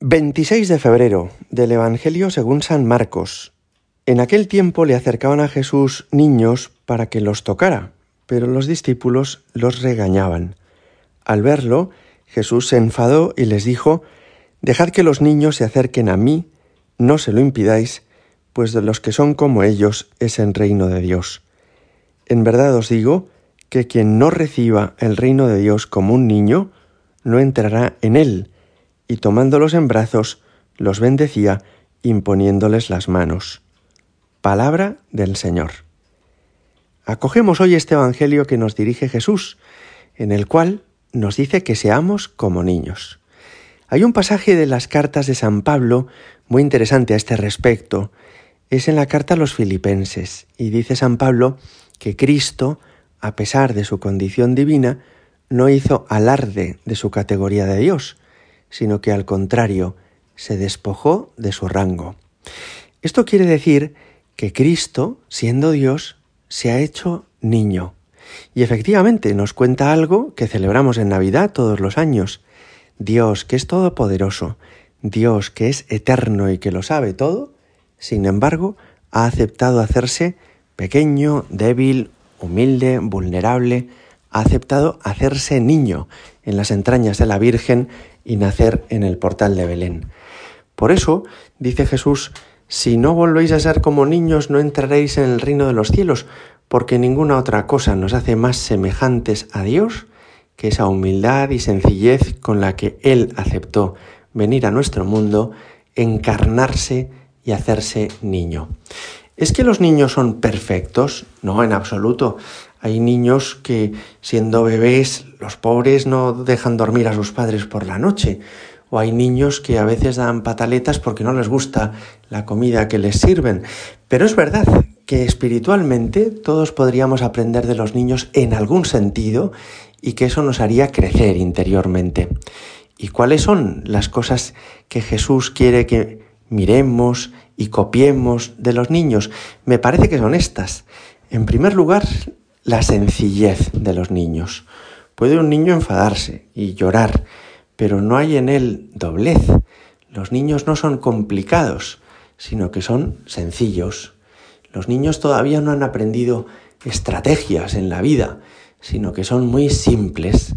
26 de febrero del Evangelio según San Marcos. En aquel tiempo le acercaban a Jesús niños para que los tocara, pero los discípulos los regañaban. Al verlo, Jesús se enfadó y les dijo, Dejad que los niños se acerquen a mí, no se lo impidáis, pues de los que son como ellos es el reino de Dios. En verdad os digo que quien no reciba el reino de Dios como un niño, no entrará en él y tomándolos en brazos, los bendecía imponiéndoles las manos. Palabra del Señor. Acogemos hoy este Evangelio que nos dirige Jesús, en el cual nos dice que seamos como niños. Hay un pasaje de las cartas de San Pablo muy interesante a este respecto. Es en la carta a los filipenses y dice San Pablo que Cristo, a pesar de su condición divina, no hizo alarde de su categoría de Dios, sino que al contrario, se despojó de su rango. Esto quiere decir que Cristo, siendo Dios, se ha hecho niño. Y efectivamente nos cuenta algo que celebramos en Navidad todos los años. Dios, que es todopoderoso, Dios, que es eterno y que lo sabe todo, sin embargo, ha aceptado hacerse pequeño, débil, humilde, vulnerable, ha aceptado hacerse niño en las entrañas de la Virgen y nacer en el portal de Belén. Por eso, dice Jesús, si no volvéis a ser como niños, no entraréis en el reino de los cielos, porque ninguna otra cosa nos hace más semejantes a Dios que esa humildad y sencillez con la que Él aceptó venir a nuestro mundo, encarnarse y hacerse niño. ¿Es que los niños son perfectos? No, en absoluto. Hay niños que siendo bebés, los pobres no dejan dormir a sus padres por la noche. O hay niños que a veces dan pataletas porque no les gusta la comida que les sirven. Pero es verdad que espiritualmente todos podríamos aprender de los niños en algún sentido y que eso nos haría crecer interiormente. ¿Y cuáles son las cosas que Jesús quiere que miremos y copiemos de los niños? Me parece que son estas. En primer lugar, la sencillez de los niños. Puede un niño enfadarse y llorar, pero no hay en él doblez. Los niños no son complicados, sino que son sencillos. Los niños todavía no han aprendido estrategias en la vida, sino que son muy simples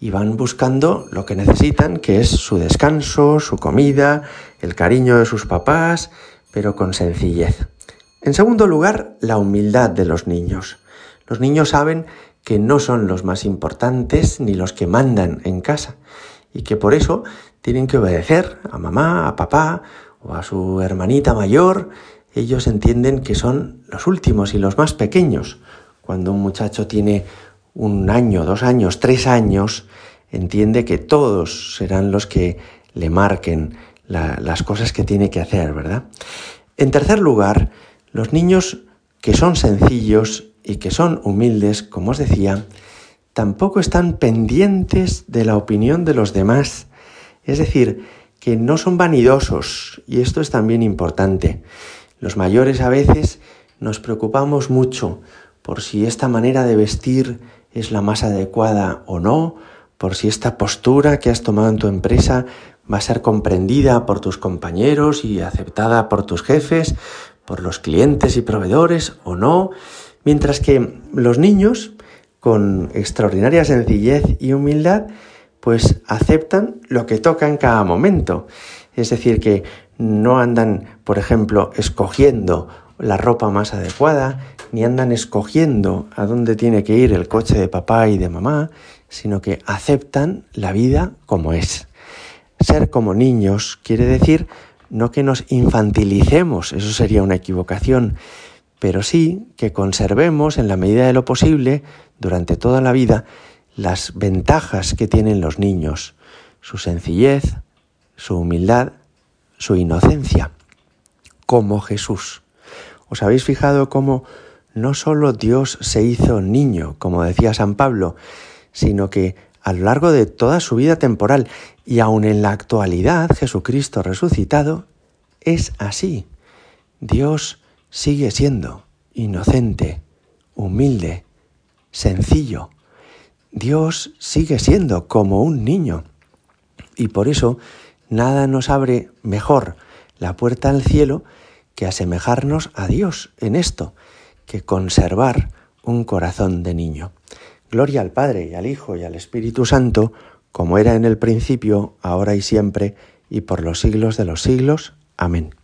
y van buscando lo que necesitan, que es su descanso, su comida, el cariño de sus papás, pero con sencillez. En segundo lugar, la humildad de los niños. Los niños saben que no son los más importantes ni los que mandan en casa y que por eso tienen que obedecer a mamá, a papá o a su hermanita mayor. Ellos entienden que son los últimos y los más pequeños. Cuando un muchacho tiene un año, dos años, tres años, entiende que todos serán los que le marquen las cosas que tiene que hacer, ¿verdad? En tercer lugar, los niños que son sencillos y que son humildes, como os decía, tampoco están pendientes de la opinión de los demás. Es decir, que no son vanidosos, y esto es también importante. Los mayores a veces nos preocupamos mucho por si esta manera de vestir es la más adecuada o no, por si esta postura que has tomado en tu empresa va a ser comprendida por tus compañeros y aceptada por tus jefes, por los clientes y proveedores o no. Mientras que los niños, con extraordinaria sencillez y humildad, pues aceptan lo que toca en cada momento. Es decir, que no andan, por ejemplo, escogiendo la ropa más adecuada, ni andan escogiendo a dónde tiene que ir el coche de papá y de mamá, sino que aceptan la vida como es. Ser como niños quiere decir no que nos infantilicemos, eso sería una equivocación, pero sí que conservemos en la medida de lo posible durante toda la vida las ventajas que tienen los niños, su sencillez, su humildad, su inocencia, como Jesús. ¿Os habéis fijado cómo no solo Dios se hizo niño, como decía San Pablo, sino que a lo largo de toda su vida temporal y aun en la actualidad Jesucristo resucitado, es así. Dios sigue siendo inocente, humilde, sencillo. Dios sigue siendo como un niño. Y por eso Nada nos abre mejor la puerta al cielo que asemejarnos a Dios en esto, que conservar un corazón de niño. Gloria al Padre y al Hijo y al Espíritu Santo, como era en el principio, ahora y siempre, y por los siglos de los siglos. Amén.